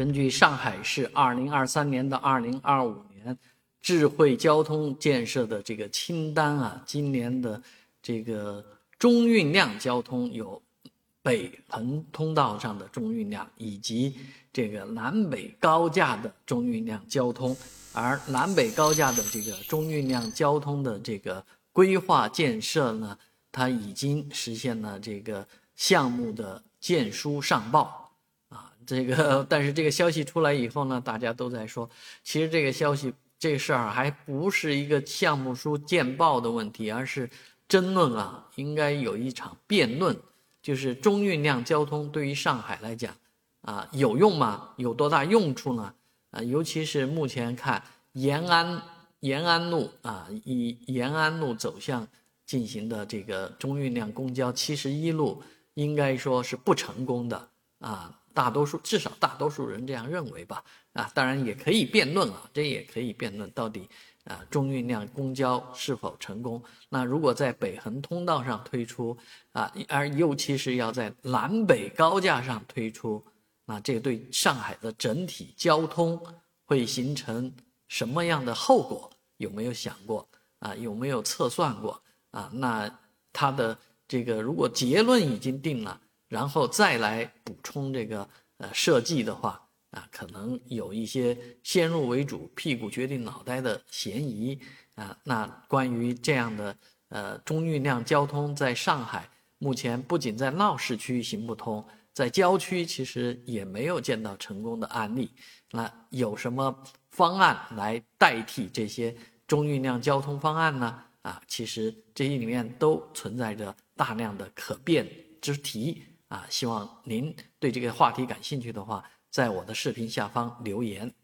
根据上海市二零二三年到二零二五年智慧交通建设的这个清单啊，今年的这个中运量交通有北横通道上的中运量，以及这个南北高架的中运量交通。而南北高架的这个中运量交通的这个规划建设呢，它已经实现了这个项目的建书上报，这个 但是这个消息出来以后呢，大家都在说，其实这个消息这事儿还不是一个项目书见报的问题，而是争论啊，应该有一场辩论，就是中运量交通对于上海来讲，啊，有用吗？有多大用处呢？啊，尤其是目前看延安延安路啊，以延安路走向进行的这个中运量公交七十一路，应该说是不成功的啊。大多数至少大多数人这样认为吧。啊，当然也可以辩论啊，这也可以辩论到底啊中运量公交是否成功。那如果在北横通道上推出啊，而尤其是要在南北高架上推出。那这对上海的整体交通会形成什么样的后果？有没有想过啊？有没有测算过啊？那它的这个如果结论已经定了，然后再来补充这个呃设计的话啊，可能有一些先入为主、屁股决定脑袋的嫌疑啊。那关于这样的呃中运量交通在上海目前不仅在闹市区行不通。在郊区其实也没有见到成功的案例，那有什么方案来代替这些中运量交通方案呢？啊，其实这些里面都存在着大量的可变之题啊。希望您对这个话题感兴趣的话，在我的视频下方留言。